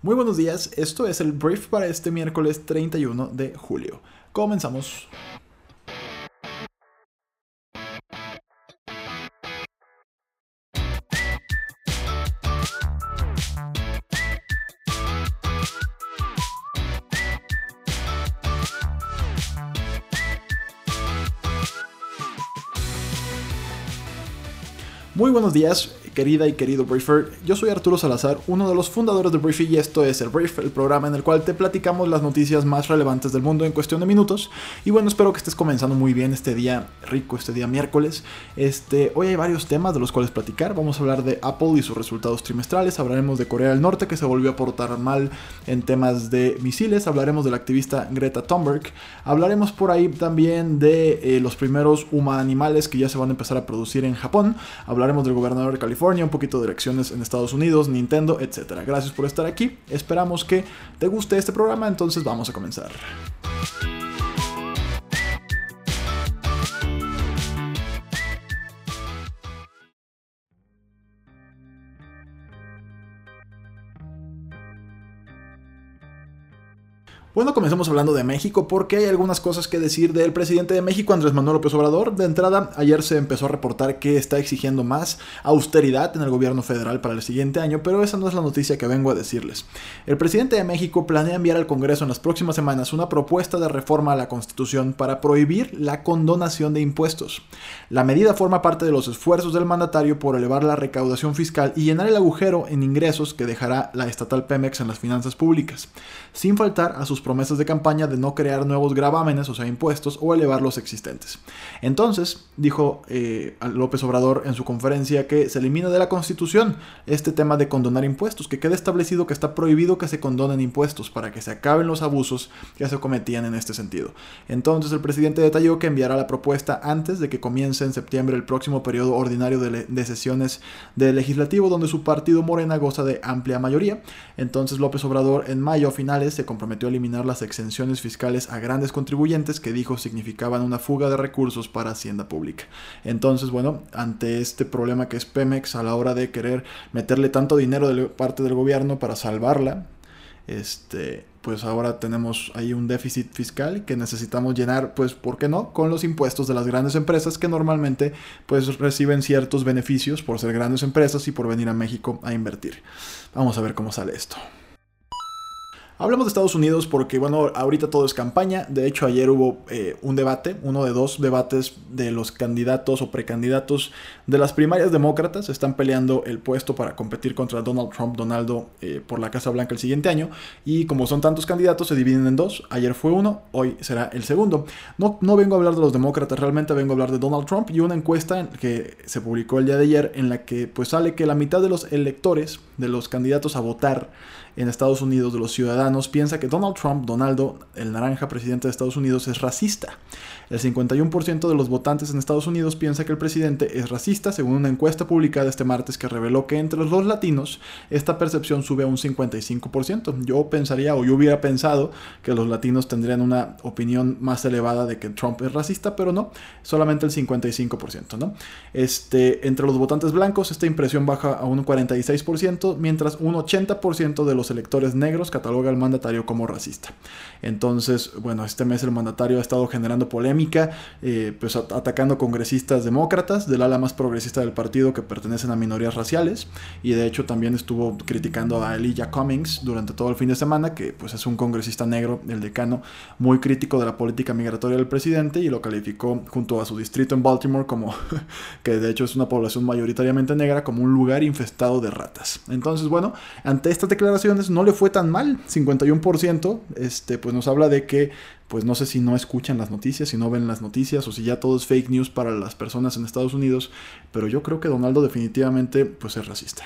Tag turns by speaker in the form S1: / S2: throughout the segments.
S1: Muy buenos días, esto es el brief para este miércoles 31 de julio. Comenzamos. Muy buenos días, querida y querido Briefer. Yo soy Arturo Salazar, uno de los fundadores de Briefy y esto es el Brief, el programa en el cual te platicamos las noticias más relevantes del mundo en cuestión de minutos. Y bueno, espero que estés comenzando muy bien este día rico, este día miércoles. Este, hoy hay varios temas de los cuales platicar. Vamos a hablar de Apple y sus resultados trimestrales. Hablaremos de Corea del Norte que se volvió a portar mal en temas de misiles. Hablaremos de la activista Greta Thunberg. Hablaremos por ahí también de eh, los primeros humanimales que ya se van a empezar a producir en Japón. Hablaremos del gobernador de California un poquito de elecciones en Estados Unidos, Nintendo, etc. Gracias por estar aquí. Esperamos que te guste este programa, entonces vamos a comenzar. Bueno, comencemos hablando de México porque hay algunas cosas que decir del presidente de México, Andrés Manuel López Obrador. De entrada, ayer se empezó a reportar que está exigiendo más austeridad en el gobierno federal para el siguiente año, pero esa no es la noticia que vengo a decirles. El presidente de México planea enviar al Congreso en las próximas semanas una propuesta de reforma a la Constitución para prohibir la condonación de impuestos. La medida forma parte de los esfuerzos del mandatario por elevar la recaudación fiscal y llenar el agujero en ingresos que dejará la estatal Pemex en las finanzas públicas, sin faltar a sus promesas de campaña de no crear nuevos gravámenes, o sea, impuestos, o elevar los existentes. Entonces, dijo eh, López Obrador en su conferencia que se elimina de la Constitución este tema de condonar impuestos, que quede establecido que está prohibido que se condonen impuestos para que se acaben los abusos que se cometían en este sentido. Entonces, el presidente detalló que enviará la propuesta antes de que comience en septiembre el próximo periodo ordinario de, de sesiones del legislativo, donde su partido Morena goza de amplia mayoría. Entonces, López Obrador en mayo a finales se comprometió a eliminar las exenciones fiscales a grandes contribuyentes que dijo significaban una fuga de recursos para Hacienda Pública. Entonces, bueno, ante este problema que es Pemex a la hora de querer meterle tanto dinero de parte del gobierno para salvarla, este, pues ahora tenemos ahí un déficit fiscal que necesitamos llenar, pues, ¿por qué no? Con los impuestos de las grandes empresas que normalmente, pues, reciben ciertos beneficios por ser grandes empresas y por venir a México a invertir. Vamos a ver cómo sale esto. Hablemos de Estados Unidos porque, bueno, ahorita todo es campaña. De hecho, ayer hubo eh, un debate, uno de dos debates de los candidatos o precandidatos de las primarias demócratas. Están peleando el puesto para competir contra Donald Trump, Donaldo, eh, por la Casa Blanca el siguiente año. Y como son tantos candidatos, se dividen en dos. Ayer fue uno, hoy será el segundo. No, no vengo a hablar de los demócratas, realmente vengo a hablar de Donald Trump y una encuesta que se publicó el día de ayer en la que pues sale que la mitad de los electores, de los candidatos a votar, en Estados Unidos de los ciudadanos piensa que Donald Trump, Donaldo, el naranja presidente de Estados Unidos, es racista. El 51% de los votantes en Estados Unidos piensa que el presidente es racista, según una encuesta publicada este martes que reveló que entre los latinos esta percepción sube a un 55%. Yo pensaría o yo hubiera pensado que los latinos tendrían una opinión más elevada de que Trump es racista, pero no, solamente el 55%, ¿no? Este, entre los votantes blancos esta impresión baja a un 46%, mientras un 80% de los electores negros cataloga al mandatario como racista. Entonces, bueno, este mes el mandatario ha estado generando polémica, eh, pues atacando congresistas demócratas del ala más progresista del partido que pertenecen a minorías raciales y de hecho también estuvo criticando a Elijah Cummings durante todo el fin de semana, que pues es un congresista negro, el decano, muy crítico de la política migratoria del presidente y lo calificó junto a su distrito en Baltimore como que de hecho es una población mayoritariamente negra como un lugar infestado de ratas. Entonces, bueno, ante estas declaraciones no le fue tan mal, 51%, este, pues nos habla de que, pues no sé si no escuchan las noticias, si no ven las noticias o si ya todo es fake news para las personas en Estados Unidos, pero yo creo que Donaldo definitivamente pues es racista.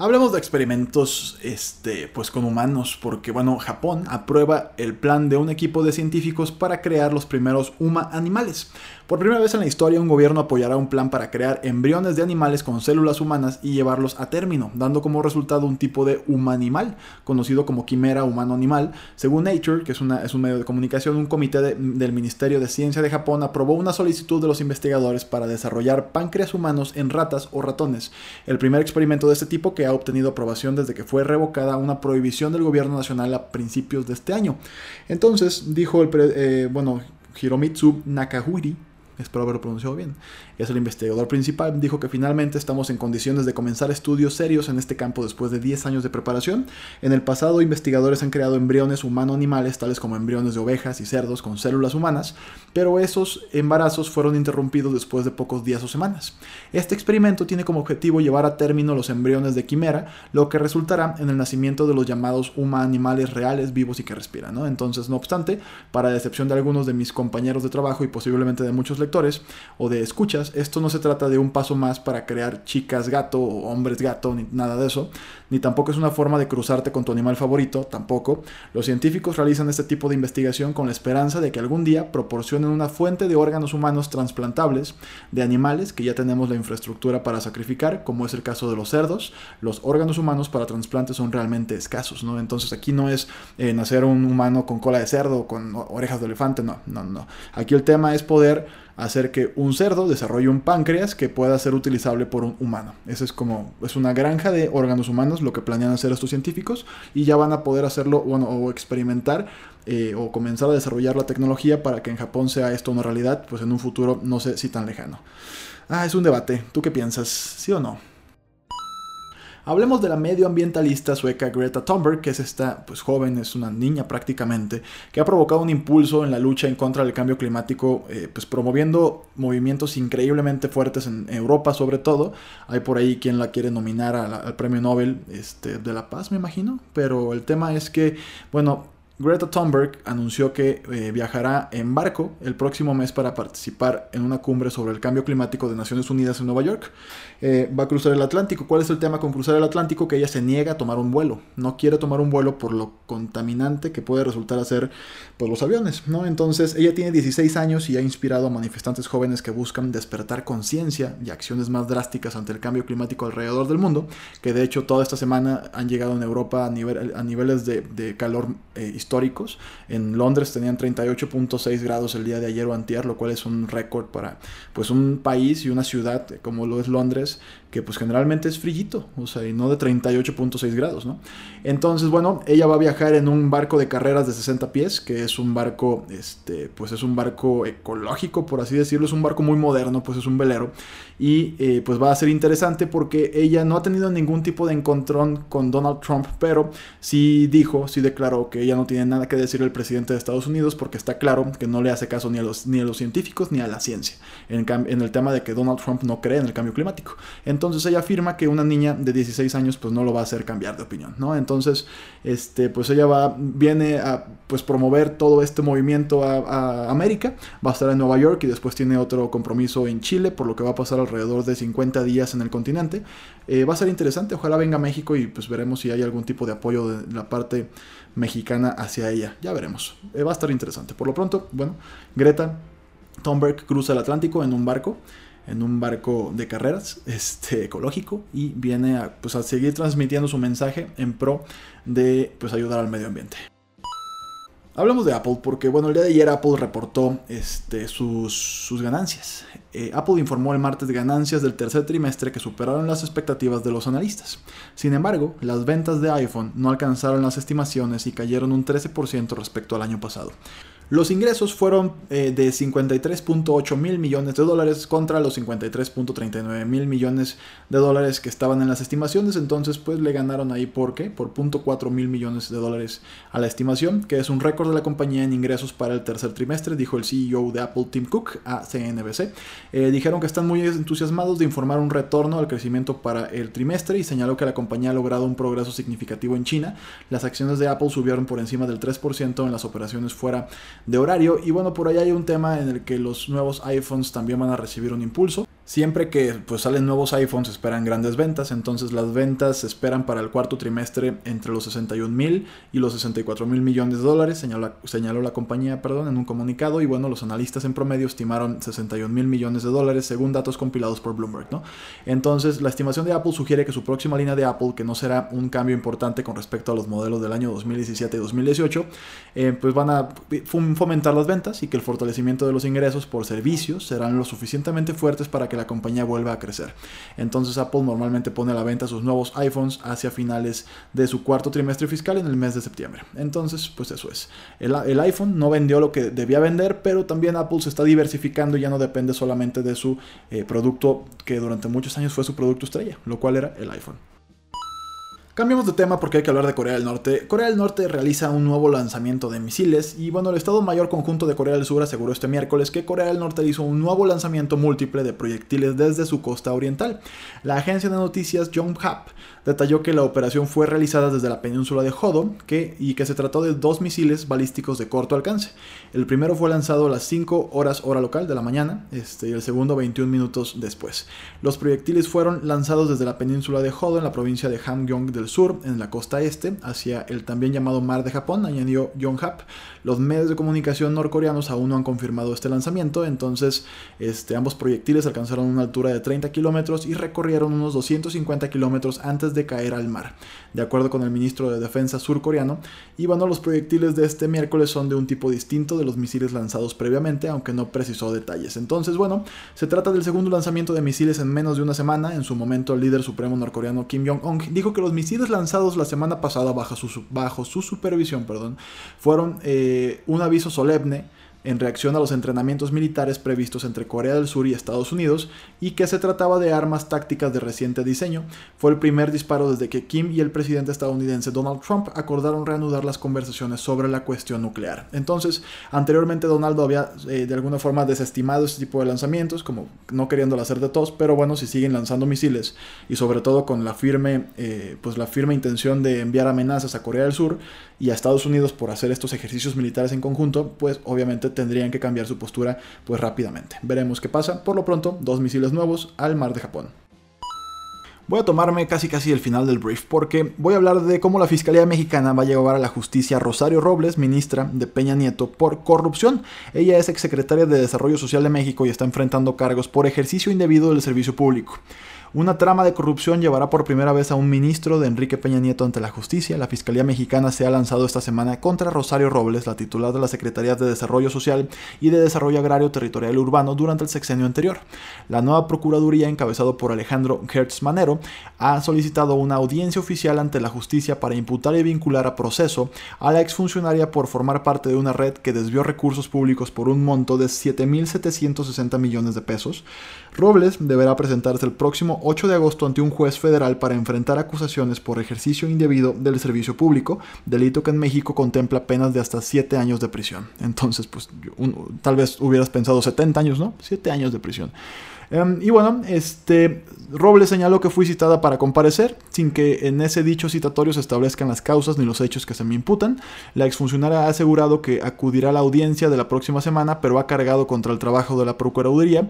S1: Hablemos de experimentos este, pues con humanos, porque bueno, Japón aprueba el plan de un equipo de científicos para crear los primeros huma animales. Por primera vez en la historia, un gobierno apoyará un plan para crear embriones de animales con células humanas y llevarlos a término, dando como resultado un tipo de humanimal, conocido como quimera humano-animal. Según Nature, que es, un medio de comunicación, un comité del Ministerio de Ciencia de Japón aprobó una solicitud de los investigadores para desarrollar páncreas humanos en ratas o ratones, el primer experimento de este tipo que ha obtenido aprobación desde que fue revocada una prohibición del gobierno nacional a principios de este año. Entonces, dijo el, eh, bueno, Hiromitsu Nakahuri, espero haberlo pronunciado bien, es el investigador principal, dijo que finalmente estamos en condiciones de comenzar estudios serios en este campo después de 10 años de preparación. En el pasado, investigadores han creado embriones humano-animales, tales como embriones de ovejas y cerdos con células humanas, pero esos embarazos fueron interrumpidos después de pocos días o semanas. Este experimento tiene como objetivo llevar a término los embriones de quimera, lo que resultará en el nacimiento de los llamados huma-animales reales, vivos y que respiran. Entonces, no obstante, para decepción de algunos de mis compañeros de trabajo y posiblemente de muchos lectores o de escuchas, esto no se trata de un paso más para crear chicas gato o hombres gato, ni nada de eso, ni tampoco es una forma de cruzarte con tu animal favorito, tampoco. Los científicos realizan este tipo de investigación con la esperanza de que algún día proporcionen una fuente de órganos humanos transplantables de animales que ya tenemos la infraestructura para sacrificar, como es el caso de los cerdos. Los órganos humanos para trasplantes son realmente escasos, ¿no? Entonces aquí no es eh, nacer un humano con cola de cerdo, con orejas de elefante, no, no, no. Aquí el tema es poder hacer que un cerdo desarrolle un páncreas que pueda ser utilizable por un humano. Esa es como, es una granja de órganos humanos lo que planean hacer estos científicos y ya van a poder hacerlo, bueno, o experimentar eh, o comenzar a desarrollar la tecnología para que en Japón sea esto una realidad, pues en un futuro no sé si tan lejano. Ah, es un debate. ¿Tú qué piensas? ¿Sí o no? Hablemos de la medioambientalista sueca Greta Thunberg, que es esta pues, joven, es una niña prácticamente, que ha provocado un impulso en la lucha en contra del cambio climático, eh, pues promoviendo movimientos increíblemente fuertes en Europa sobre todo. Hay por ahí quien la quiere nominar al premio Nobel este, de la Paz, me imagino. Pero el tema es que, bueno, Greta Thunberg anunció que eh, viajará en barco el próximo mes para participar en una cumbre sobre el cambio climático de Naciones Unidas en Nueva York. Eh, va a cruzar el Atlántico. ¿Cuál es el tema con cruzar el Atlántico? Que ella se niega a tomar un vuelo. No quiere tomar un vuelo por lo contaminante que puede resultar a ser pues, los aviones. Entonces, ella tiene 16 años y ha inspirado a manifestantes jóvenes que buscan despertar conciencia y acciones más drásticas ante el cambio climático alrededor del mundo. Que de hecho, toda esta semana han llegado en Europa a, nivel, a niveles de, calor eh, históricos. En Londres tenían 38.6 grados el día de ayer o antier, lo cual es un récord para pues un país y una ciudad como lo es Londres, que pues generalmente es frillito, o sea, y no de 38.6 grados, ¿no? Entonces, bueno, ella va a viajar en un barco de carreras de 60 pies, que es un barco, este, pues es un barco ecológico, por así decirlo, es un barco muy moderno, pues es un velero, y eh, pues va a ser interesante porque ella no ha tenido ningún tipo de encontrón con Donald Trump, pero sí dijo, sí declaró que ella no tiene nada que decir el presidente de Estados Unidos porque está claro que no le hace caso ni a los, ni a los científicos ni a la ciencia en, en el tema de que Donald Trump no cree en el cambio climático. Ella afirma que una niña de 16 años pues no lo va a hacer cambiar de opinión, ¿no? Entonces, este, pues ella va, viene a pues promover todo este movimiento a, América, va a estar en Nueva York y después tiene otro compromiso en Chile, por lo que va a pasar alrededor de 50 días en el continente. Eh, va a ser interesante, ojalá venga a México y pues veremos si hay algún tipo de apoyo de la parte mexicana hacia ella. Ya veremos. Eh, va a estar interesante. Por lo pronto, bueno, Greta Thunberg cruza el Atlántico en un barco en un barco de carreras este, ecológico y viene a, pues, a seguir transmitiendo su mensaje en pro de pues, ayudar al medio ambiente. Hablamos de Apple porque, bueno, el día de ayer Apple reportó este, sus, ganancias. Eh, Apple informó el martes ganancias del tercer trimestre que superaron las expectativas de los analistas. Sin embargo, las ventas de iPhone no alcanzaron las estimaciones y cayeron un 13% respecto al año pasado. Los ingresos fueron eh, de 53.8 mil millones de dólares contra los 53.39 mil millones de dólares que estaban en las estimaciones. Entonces, pues le ganaron ahí por qué? Por 0.4 mil millones de dólares a la estimación, que es un récord de la compañía en ingresos para el tercer trimestre, dijo el CEO de Apple, Tim Cook, a CNBC. Eh, dijeron que están muy entusiasmados de informar un retorno al crecimiento para el trimestre y señaló que la compañía ha logrado un progreso significativo en China. Las acciones de Apple subieron por encima del 3% en las operaciones fuera de horario. Y bueno, por ahí hay un tema en el que los nuevos iPhones también van a recibir un impulso. Siempre que pues, salen nuevos iPhones esperan grandes ventas, entonces las ventas se esperan para el cuarto trimestre entre los 61 mil y los 64 mil millones de dólares, señaló, señaló, la compañía perdón, en un comunicado y bueno, los analistas en promedio estimaron 61 mil millones de dólares según datos compilados por Bloomberg. ¿no? Entonces la estimación de Apple sugiere que su próxima línea de Apple, que no será un cambio importante con respecto a los modelos del año 2017 y 2018, eh, pues van a fomentar las ventas y que el fortalecimiento de los ingresos por servicios serán lo suficientemente fuertes para que la compañía vuelva a crecer. Entonces Apple normalmente pone a la venta sus nuevos iPhones hacia finales de su cuarto trimestre fiscal en el mes de septiembre. Entonces, pues eso es. El, iPhone no vendió lo que debía vender, pero también Apple se está diversificando y ya no depende solamente de su eh, producto que durante muchos años fue su producto estrella, lo cual era el iPhone. Cambiamos de tema porque hay que hablar de Corea del Norte. Corea del Norte realiza un nuevo lanzamiento de misiles y bueno, el Estado Mayor Conjunto de Corea del Sur aseguró este miércoles que Corea del Norte hizo un nuevo lanzamiento múltiple de proyectiles desde su costa oriental. La agencia de noticias Yonhap detalló que la operación fue realizada desde la península de Hodo que, y que se trató de dos misiles balísticos de corto alcance. El primero fue lanzado a las 5 horas hora local de la mañana este, y el segundo 21 minutos después. Los proyectiles fueron lanzados desde la península de Hodo en la provincia de Hamgyong del sur, en la costa este, hacia el también llamado Mar de Japón, añadió Yonhap. Los medios de comunicación norcoreanos aún no han confirmado este lanzamiento, entonces este, ambos proyectiles alcanzaron una altura de 30 kilómetros y recorrieron unos 250 kilómetros antes de caer al mar, de acuerdo con el ministro de Defensa surcoreano. Y bueno, los proyectiles de este miércoles son de un tipo distinto de los misiles lanzados previamente, aunque no precisó detalles. Entonces, bueno, se trata del segundo lanzamiento de misiles en menos de una semana. En su momento, el líder supremo norcoreano Kim Jong-un dijo que los misiles lanzados la semana pasada bajo su, supervisión perdón, fueron eh, un aviso solemne en reacción a los entrenamientos militares previstos entre Corea del Sur y Estados Unidos y que se trataba de armas tácticas de reciente diseño. Fue el primer disparo desde que Kim y el presidente estadounidense Donald Trump acordaron reanudar las conversaciones sobre la cuestión nuclear. Entonces, anteriormente Donaldo había eh, de alguna forma desestimado este tipo de lanzamientos, como no queriéndolo hacer de todos, pero bueno, si siguen lanzando misiles y sobre todo con la firme, eh, pues la firme intención de enviar amenazas a Corea del Sur y a Estados Unidos por hacer estos ejercicios militares en conjunto, pues obviamente tendrían que cambiar su postura pues rápidamente. Veremos qué pasa. Por lo pronto, dos misiles nuevos al mar de Japón. Voy a tomarme casi casi el final del brief porque voy a hablar de cómo la Fiscalía Mexicana va a llevar a la justicia a Rosario Robles, ministra de Peña Nieto, por corrupción. Ella es exsecretaria de Desarrollo Social de México y está enfrentando cargos por ejercicio indebido del servicio público. Una trama de corrupción llevará por primera vez a un ministro de Enrique Peña Nieto ante la justicia. La Fiscalía Mexicana se ha lanzado esta semana contra Rosario Robles, la titular de las Secretarías de Desarrollo Social y de Desarrollo Agrario Territorial y Urbano durante el sexenio anterior. La nueva Procuraduría, encabezado por Alejandro Hertz Manero, ha solicitado una audiencia oficial ante la justicia para imputar y vincular a proceso a la exfuncionaria por formar parte de una red que desvió recursos públicos por un monto de 7.760 millones de pesos. Robles deberá presentarse el próximo 8 de agosto ante un juez federal para enfrentar acusaciones por ejercicio indebido del servicio público, delito que en México contempla penas de hasta 7 años de prisión. Entonces, pues tal vez hubieras pensado 70 años, ¿no? 7 años de prisión. Em, y bueno, este Robles señaló que fui citada para comparecer, sin que en ese dicho citatorio se establezcan las causas ni los hechos que se me imputan. La exfuncionaria ha asegurado que acudirá a la audiencia de la próxima semana, pero ha cargado contra el trabajo de la Procuraduría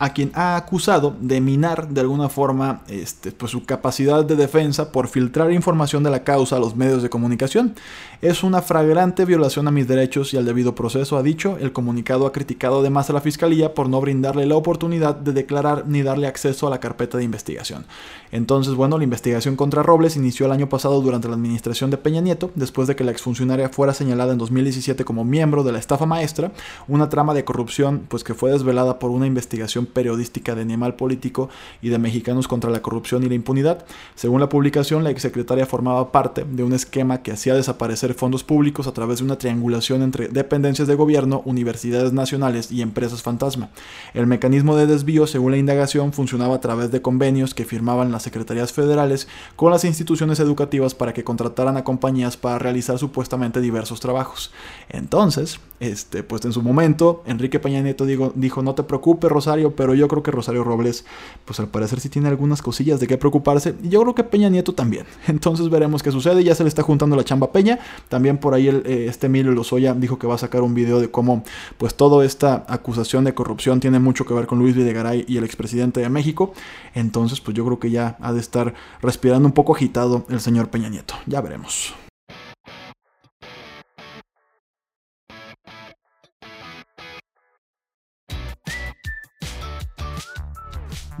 S1: a quien ha acusado de minar de alguna forma este, pues, su capacidad de defensa por filtrar información de la causa a los medios de comunicación. Es una fragrante violación a mis derechos y al debido proceso, ha dicho. El comunicado ha criticado además a la Fiscalía por no brindarle la oportunidad de declarar ni darle acceso a la carpeta de investigación. Entonces, bueno, la investigación contra Robles inició el año pasado durante la administración de Peña Nieto, después de que la exfuncionaria fuera señalada en 2017 como miembro de la estafa maestra, una trama de corrupción pues que fue desvelada por una investigación periodística de Animal Político y de Mexicanos contra la Corrupción y la Impunidad. Según la publicación, la exsecretaria formaba parte de un esquema que hacía desaparecer fondos públicos a través de una triangulación entre dependencias de gobierno, universidades nacionales y empresas fantasma. El mecanismo de desvío, según la indagación, funcionaba a través de convenios que firmaban las secretarías federales con las instituciones educativas para que contrataran a compañías para realizar supuestamente diversos trabajos. Entonces, este, pues en su momento, Enrique Peña Nieto dijo, no te preocupes Rosario, pero yo creo que Rosario Robles, pues al parecer sí tiene algunas cosillas de qué preocuparse, y yo creo que Peña Nieto también. Entonces veremos qué sucede, ya se le está juntando la chamba Peña, también por ahí eh, este Emilio Lozoya dijo que va a sacar un video de cómo pues toda esta acusación de corrupción tiene mucho que ver con Luis Videgaray y el expresidente de México, entonces pues yo creo que ya ha de estar respirando un poco agitado el señor Peña Nieto, ya veremos.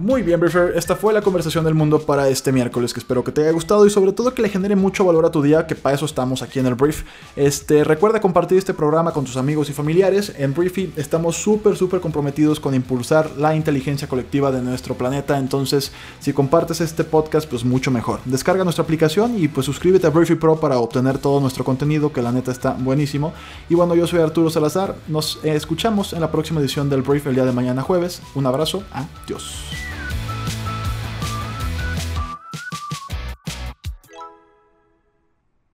S1: Muy bien, Briefer, esta fue la conversación del mundo para este miércoles, que espero que te haya gustado y sobre todo que le genere mucho valor a tu día, que para eso estamos aquí en el Brief. Este, recuerda compartir este programa con tus amigos y familiares. En Briefy estamos súper, súper comprometidos con impulsar la inteligencia colectiva de nuestro planeta, entonces si compartes este podcast, pues mucho mejor. Descarga nuestra aplicación y pues suscríbete a Briefy Pro para obtener todo nuestro contenido, que la neta está buenísimo. Y bueno, yo soy Arturo Salazar, nos escuchamos en la próxima edición del Brief el día de mañana jueves. Un abrazo, adiós.